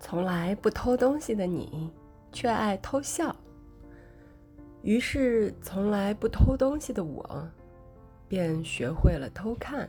从来不偷东西的你却爱偷笑。于是从来不偷东西的我便学会了偷看。